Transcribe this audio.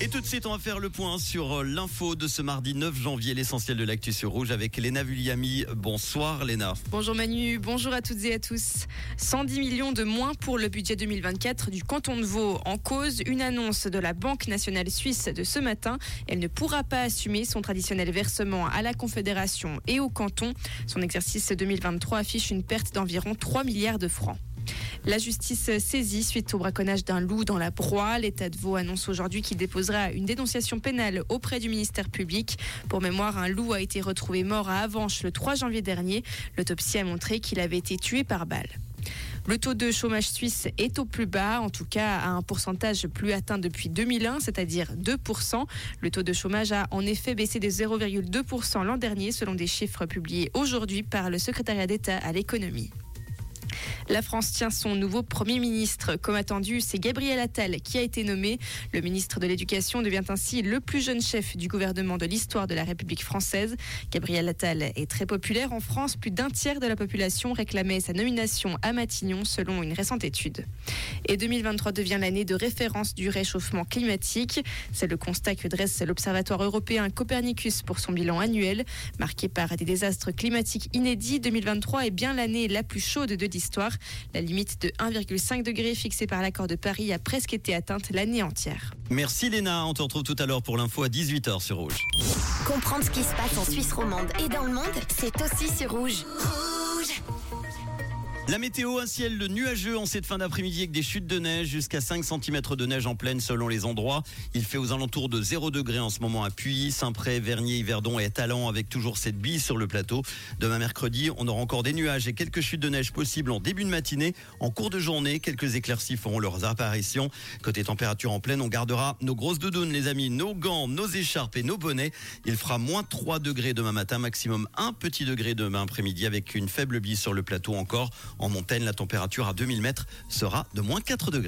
Et tout de suite, on va faire le point sur euh, l'info de ce mardi 9 janvier, l'essentiel de l'actu sur Rouge avec Léna Vulliami. Bonsoir Léna. Bonjour Manu, bonjour à toutes et à tous. 110 millions de moins pour le budget 2024 du canton de Vaud. En cause, une annonce de la Banque nationale suisse de ce matin. Elle ne pourra pas assumer son traditionnel versement à la Confédération et au canton. Son exercice 2023 affiche une perte d'environ 3 milliards de francs. La justice saisie suite au braconnage d'un loup dans la broie. L'État de Vaud annonce aujourd'hui qu'il déposera une dénonciation pénale auprès du ministère public. Pour mémoire, un loup a été retrouvé mort à Avanches le 3 janvier dernier. L'autopsie a montré qu'il avait été tué par balle. Le taux de chômage suisse est au plus bas, en tout cas à un pourcentage plus atteint depuis 2001, c'est-à-dire 2%. Le taux de chômage a en effet baissé de 0,2% l'an dernier, selon des chiffres publiés aujourd'hui par le secrétariat d'État à l'économie. La France tient son nouveau Premier ministre. Comme attendu, c'est Gabriel Attal qui a été nommé. Le ministre de l'Éducation devient ainsi le plus jeune chef du gouvernement de l'histoire de la République française. Gabriel Attal est très populaire en France. Plus d'un tiers de la population réclamait sa nomination à Matignon selon une récente étude. Et 2023 devient l'année de référence du réchauffement climatique. C'est le constat que dresse l'Observatoire européen Copernicus pour son bilan annuel. Marqué par des désastres climatiques inédits, 2023 est bien l'année la plus chaude de l'histoire. La limite de 1,5 degré fixée par l'accord de Paris a presque été atteinte l'année entière. Merci Léna, on te retrouve tout à l'heure pour l'info à 18h sur Rouge. Comprendre ce qui se passe en Suisse romande et dans le monde, c'est aussi sur Rouge. La météo, un ciel nuageux en cette fin d'après-midi avec des chutes de neige jusqu'à 5 cm de neige en pleine selon les endroits. Il fait aux alentours de 0 degré en ce moment à Puy, Saint-Pré, Vernier, Yverdon et Talent avec toujours cette bille sur le plateau. Demain mercredi, on aura encore des nuages et quelques chutes de neige possibles en début de matinée. En cours de journée, quelques éclaircies feront leurs apparitions. Côté température en pleine, on gardera nos grosses doudounes les amis, nos gants, nos écharpes et nos bonnets. Il fera moins 3 degrés demain matin, maximum 1 petit degré demain après-midi avec une faible bille sur le plateau encore. En montagne, la température à 2000 mètres sera de moins 4 degrés.